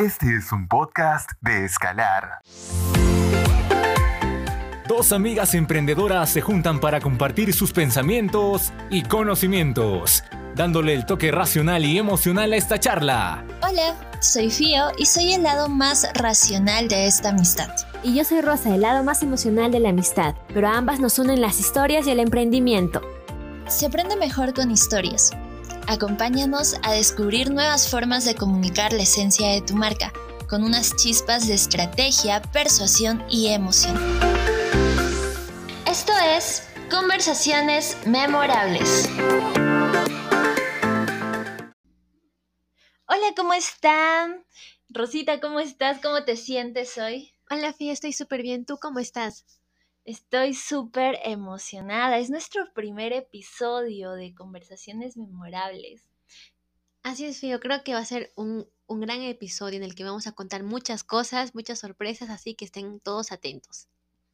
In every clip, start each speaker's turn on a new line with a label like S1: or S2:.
S1: Este es un podcast de Escalar.
S2: Dos amigas emprendedoras se juntan para compartir sus pensamientos y conocimientos, dándole el toque racional y emocional a esta charla.
S3: Hola, soy Fío y soy el lado más racional de esta amistad.
S4: Y yo soy Rosa, el lado más emocional de la amistad, pero a ambas nos unen las historias y el emprendimiento.
S3: Se aprende mejor con historias. Acompáñanos a descubrir nuevas formas de comunicar la esencia de tu marca, con unas chispas de estrategia, persuasión y emoción. Esto es Conversaciones Memorables. Hola, ¿cómo están? Rosita, ¿cómo estás? ¿Cómo te sientes hoy?
S4: Hola, Fía, estoy súper bien. ¿Tú cómo estás?
S3: Estoy súper emocionada. Es nuestro primer episodio de Conversaciones Memorables.
S4: Así es, Fío. Creo que va a ser un, un gran episodio en el que vamos a contar muchas cosas, muchas sorpresas, así que estén todos atentos.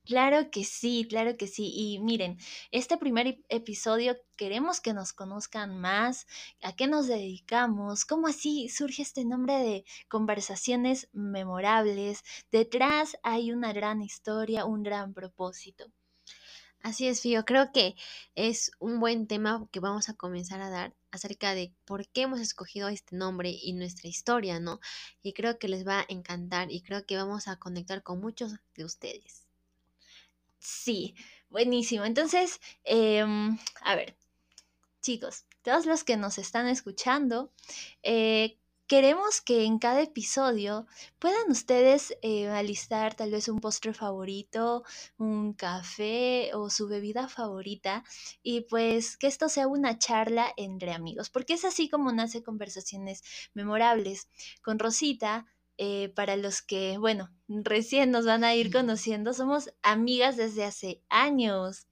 S3: Claro que sí, claro que sí. Y miren, este primer episodio queremos que nos conozcan más, a qué nos dedicamos, cómo así surge este nombre de conversaciones memorables. Detrás hay una gran historia, un gran propósito.
S4: Así es, Fío. Creo que es un buen tema que vamos a comenzar a dar acerca de por qué hemos escogido este nombre y nuestra historia, ¿no? Y creo que les va a encantar y creo que vamos a conectar con muchos de ustedes.
S3: Sí, buenísimo. Entonces, em, a ver, chicos, todos los que nos están escuchando, eh, queremos que en cada episodio puedan ustedes eh, alistar tal vez un postre favorito, un café o su bebida favorita y pues que esto sea una charla entre amigos, porque es así como nace conversaciones memorables. Con Rosita eh, para los que, bueno, recién nos van a ir conociendo, somos amigas desde hace años.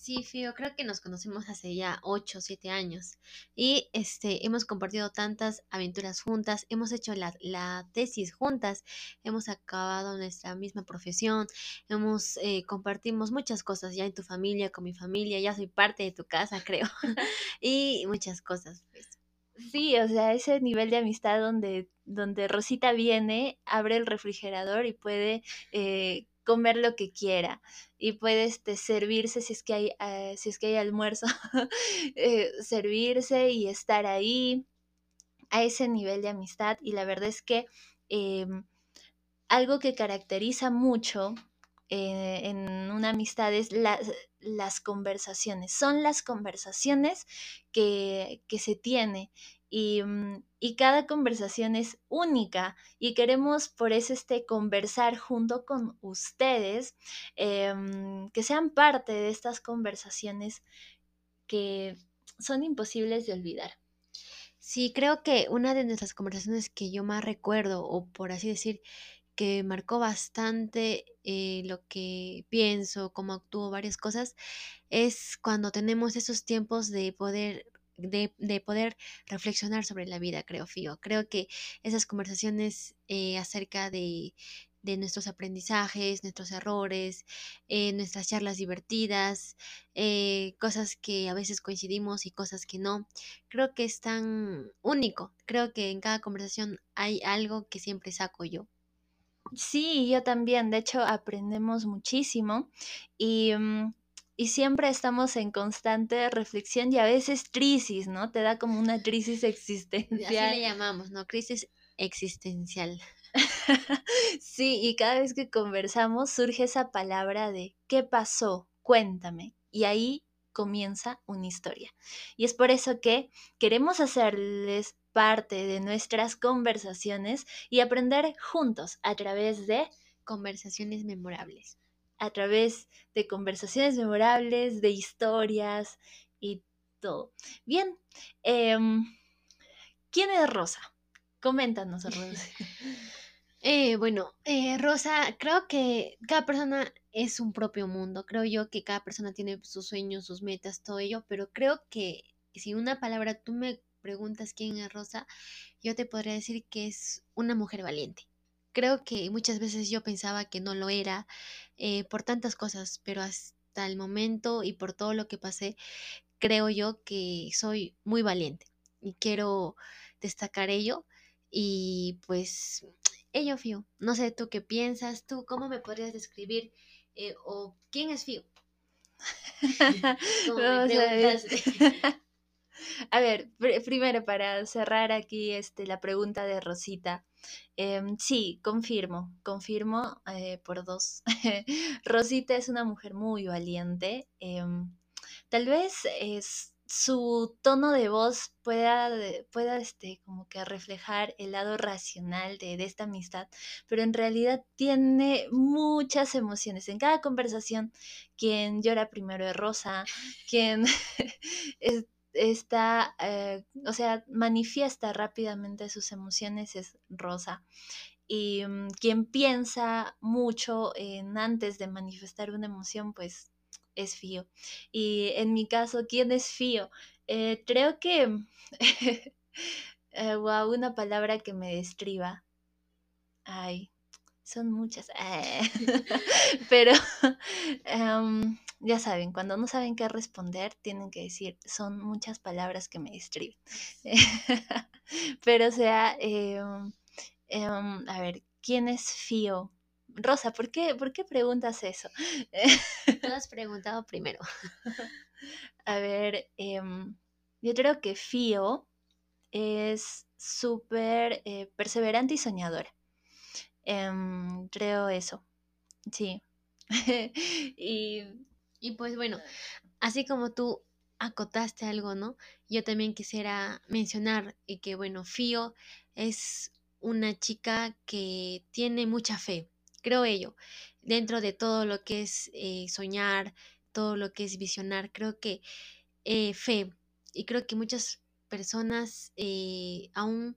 S4: Sí, Fío, creo que nos conocemos hace ya 8 o 7 años y este, hemos compartido tantas aventuras juntas, hemos hecho la, la tesis juntas, hemos acabado nuestra misma profesión, hemos eh, compartimos muchas cosas ya en tu familia, con mi familia, ya soy parte de tu casa, creo, y muchas cosas. Pues.
S3: Sí, o sea, ese nivel de amistad donde, donde Rosita viene, abre el refrigerador y puede eh, comer lo que quiera y puede este, servirse si es que hay, eh, si es que hay almuerzo, eh, servirse y estar ahí a ese nivel de amistad. Y la verdad es que em, algo que caracteriza mucho en una amistad es las conversaciones. Son las conversaciones que, se tiene y, mm, y, cada conversación es única y queremos por eso este conversar junto con ustedes, em, que sean parte de estas conversaciones que son imposibles de olvidar.
S4: Sí, creo que una de nuestras conversaciones que yo más recuerdo, o por así decir, que marcó bastante eh, lo que pienso, cómo actúo, varias cosas, es cuando tenemos esos tiempos de poder de, de, poder reflexionar sobre la vida, creo, Fío. Creo que esas conversaciones eh, acerca de, de, nuestros aprendizajes, nuestros errores, eh, nuestras charlas divertidas, cosas que a veces coincidimos y cosas que no, creo que es tan único. Creo que en cada conversación hay algo que siempre saco yo.
S3: Sí, yo también. De hecho, aprendemos muchísimo y, mm, y siempre estamos en constante reflexión y a veces crisis, ¿no? Te da como una crisis existencial.
S4: Así le llamamos, ¿no? Crisis existencial.
S3: sí, y cada vez que conversamos surge esa palabra de ¿qué pasó? Cuéntame. Y ahí comienza una historia. Y es por eso que queremos hacerles parte de nuestras conversaciones y aprender juntos a través de
S4: conversaciones memorables.
S3: A través de conversaciones memorables, de historias y todo. Bien, em, ¿quién es Rosa? Coméntanos, Rosa.
S4: Eh, bueno, eh, Rosa, creo que cada persona es un propio mundo. Creo yo que cada persona tiene sus sueños, sus metas, todo ello, pero creo que si una palabra tú me preguntas quién es Rosa, yo te podría decir que es una mujer valiente. Creo que muchas veces yo pensaba que no lo era eh, por tantas cosas, pero hasta el momento y por todo lo que pasé, creo yo que soy muy valiente y quiero destacar ello y pues ello, Fío. No sé tú qué piensas, tú cómo me podrías describir eh, o quién es Fío.
S3: a ver, primero para cerrar aquí este, la pregunta de Rosita. Em, sí, confirmo, confirmo eh, por dos. Rosita es una mujer muy valiente. Em, tal vez es su tono de voz pueda, pueda este, como que reflejar el lado racional de, esta amistad, pero en realidad tiene muchas emociones. En cada conversación, quien llora primero es Rosa, quien está, eh, o sea, manifiesta rápidamente sus emociones es Rosa. Y mm, quien piensa mucho en antes de manifestar una emoción, pues es Fío. Y en mi caso, ¿quién es Fío? Eh, creo que, wow, eh, una palabra que me describa. Ay, son muchas. Pero em, ya saben, cuando no saben qué responder, tienen que decir, son muchas palabras que me describen. Pero o sea, em, em, a ver, ¿quién es Fío? Rosa, ¿por qué, ¿por qué preguntas eso?
S4: Tú has preguntado primero.
S3: A ver, em, yo creo que Fío es súper eh, perseverante y soñadora. Creo eso. Sí.
S4: y, y pues bueno, así como tú acotaste algo, ¿no? Yo también quisiera mencionar que, bueno, Fío es una chica que tiene mucha fe, creo ello, dentro de todo lo que es eh, soñar, todo lo que es visionar, creo que eh, fe, y creo que muchas personas eh, aún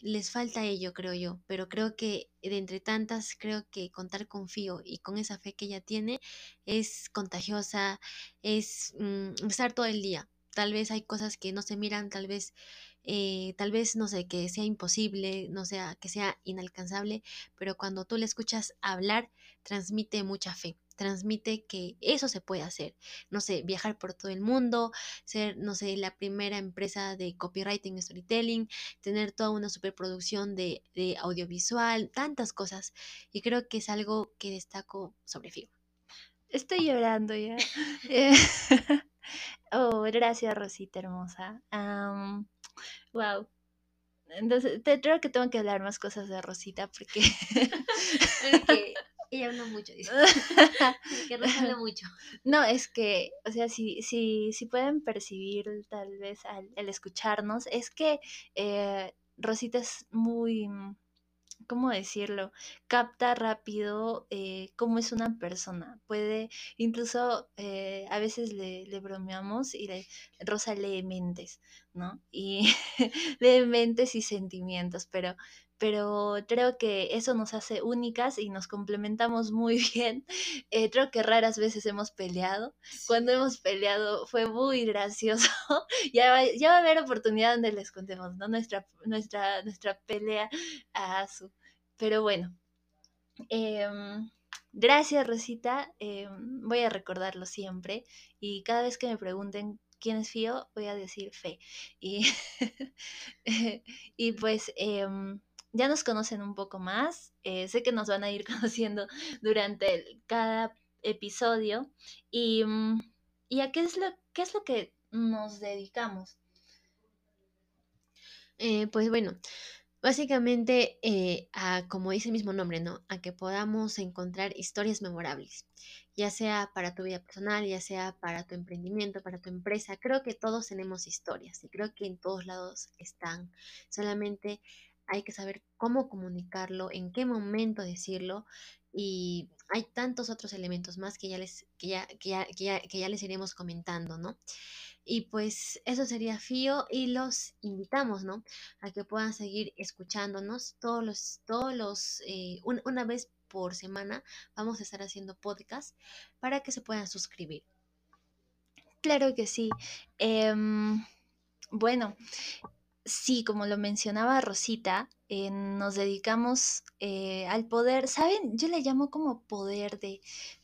S4: les falta ello, creo yo, pero creo que de entre tantas, creo que contar con Fío y con esa fe que ella tiene es contagiosa, es mm, estar todo el día. Tal vez hay cosas que no se miran, tal vez eh, tal vez, no sé, que sea imposible, no sea, que sea inalcanzable, pero cuando tú le escuchas hablar, transmite mucha fe, transmite que eso se puede hacer. No sé, viajar por todo el mundo, ser, no sé, la primera empresa de copywriting storytelling, tener toda una superproducción de, de audiovisual, tantas cosas. Y creo que es algo que destaco sobre Figo.
S3: Estoy llorando ya. oh, gracias, Rosita hermosa. Wow. Entonces, te, creo que tengo que hablar más cosas de Rosita porque...
S4: ella habla mucho, dice. que habla mucho.
S3: No, es que, o sea, si, si, si pueden percibir tal vez al, el escucharnos, es que eh, Rosita es muy ¿cómo decirlo? Capta rápido eh, cómo es una persona. Puede, incluso eh, a veces le, le, bromeamos y le, Rosa lee mentes, ¿no? Y lee mentes y sentimientos, pero, pero creo que eso nos hace únicas y nos complementamos muy bien. Eh, creo que raras veces hemos peleado. Cuando hemos peleado fue muy gracioso. ya, va, ya va a haber oportunidad donde les contemos, ¿no? Nuestra, nuestra, nuestra pelea a su pero bueno, em, gracias Rosita, em, voy a recordarlo siempre y cada vez que me pregunten quién es Fío, voy a decir Fe. Y, y pues em, ya nos conocen un poco más, eh, sé que nos van a ir conociendo durante cada episodio y, y a qué es, lo, qué es lo que nos dedicamos.
S4: Eh, pues bueno, Básicamente, eh, a, como dice el mismo nombre, ¿no? A que podamos encontrar historias memorables, ya sea para tu vida personal, ya sea para tu emprendimiento, para tu empresa. Creo que todos tenemos historias y creo que en todos lados están. Solamente hay que saber cómo comunicarlo, en qué momento decirlo y hay tantos otros elementos más que ya les, que ya, que ya, que ya, les iremos comentando, ¿no? Y pues eso sería Fío y los invitamos, ¿no? A que puedan seguir escuchándonos todos los, todos los, eh, una vez por semana vamos a estar haciendo podcast para que se puedan suscribir.
S3: Claro que sí. Em, bueno, sí, como lo mencionaba Rosita, eh, nos dedicamos eh, al poder, ¿saben? Yo le llamo como poder de,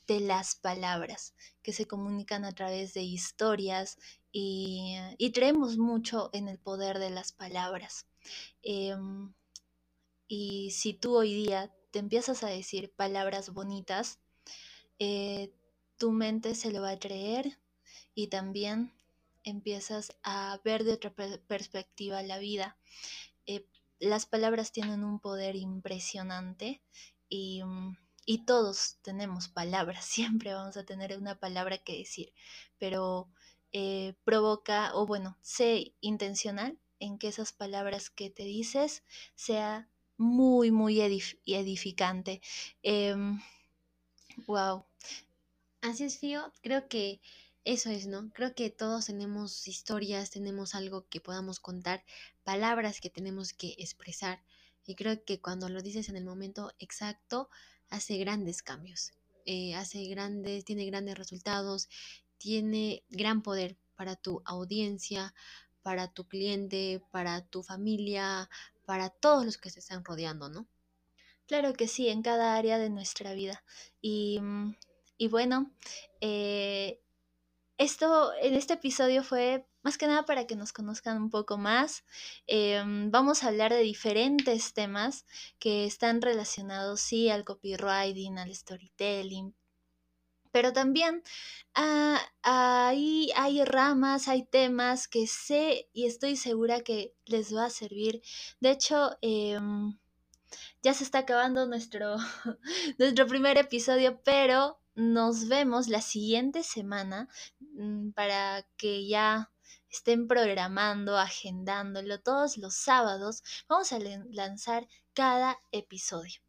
S3: de las palabras que se comunican a través de historias y, creemos mucho en el poder de las palabras. Em, Y si tú hoy día te empiezas a decir palabras bonitas, eh, tu mente se lo va a creer y también empiezas a ver de otra perspectiva la vida. Eh, las palabras tienen un poder impresionante y, mm, y, todos tenemos palabras, siempre vamos a tener una palabra que decir, pero eh, provoca, o bueno, sé intencional en que esas palabras que te dices sea muy, muy edificante. wow. Em,
S4: Así es, Fío. Creo que eso es, ¿no? Creo que todos tenemos historias, tenemos algo que podamos contar, palabras que tenemos que expresar. Y creo que cuando lo dices en el momento exacto, hace grandes cambios. Eh, hace grandes, tiene grandes resultados, tiene gran poder para tu audiencia, para tu cliente, para tu familia, para todos los que se están rodeando, ¿no?
S3: Claro que sí, en cada área de nuestra vida. Y, mm, y bueno, eh, esto en este episodio fue más que nada para que nos conozcan un poco más. Em, vamos a hablar de diferentes temas que están relacionados, sí, al copywriting, al storytelling, pero también ah, ahí hay ramas, hay temas que sé y estoy segura que les va a servir. De hecho, em, ya se está acabando nuestro, nuestro primer episodio, pero nos vemos la siguiente semana para que ya estén programando, agendándolo todos los sábados. Vamos a lanzar cada episodio.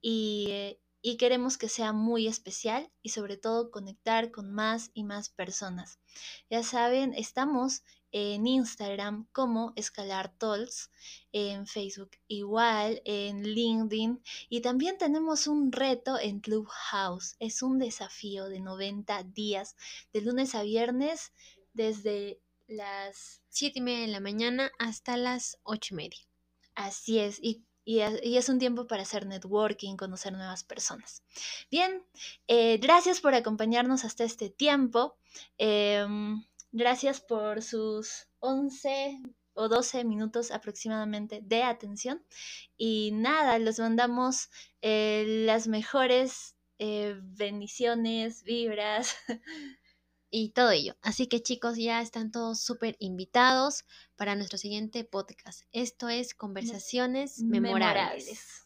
S3: Y, eh, y queremos que sea muy especial y sobre todo conectar con más y más personas. Ya saben, estamos en Instagram como Escalar Talks, en Facebook igual, en LinkedIn y también tenemos un reto en Clubhouse. Es un desafío de 90 días, de lunes a viernes, desde las
S4: 7 y media de la mañana hasta las 8 y media.
S3: Así es, y y, es un tiempo para hacer networking, conocer nuevas personas. Bien, eh, gracias por acompañarnos hasta este tiempo. Em, gracias por sus 11 o 12 minutos aproximadamente de atención. Y nada, les mandamos eh, las mejores eh, bendiciones, vibras.
S4: y todo ello. Así que chicos, ya están todos súper invitados para nuestro siguiente podcast. Esto es Conversaciones Memorables.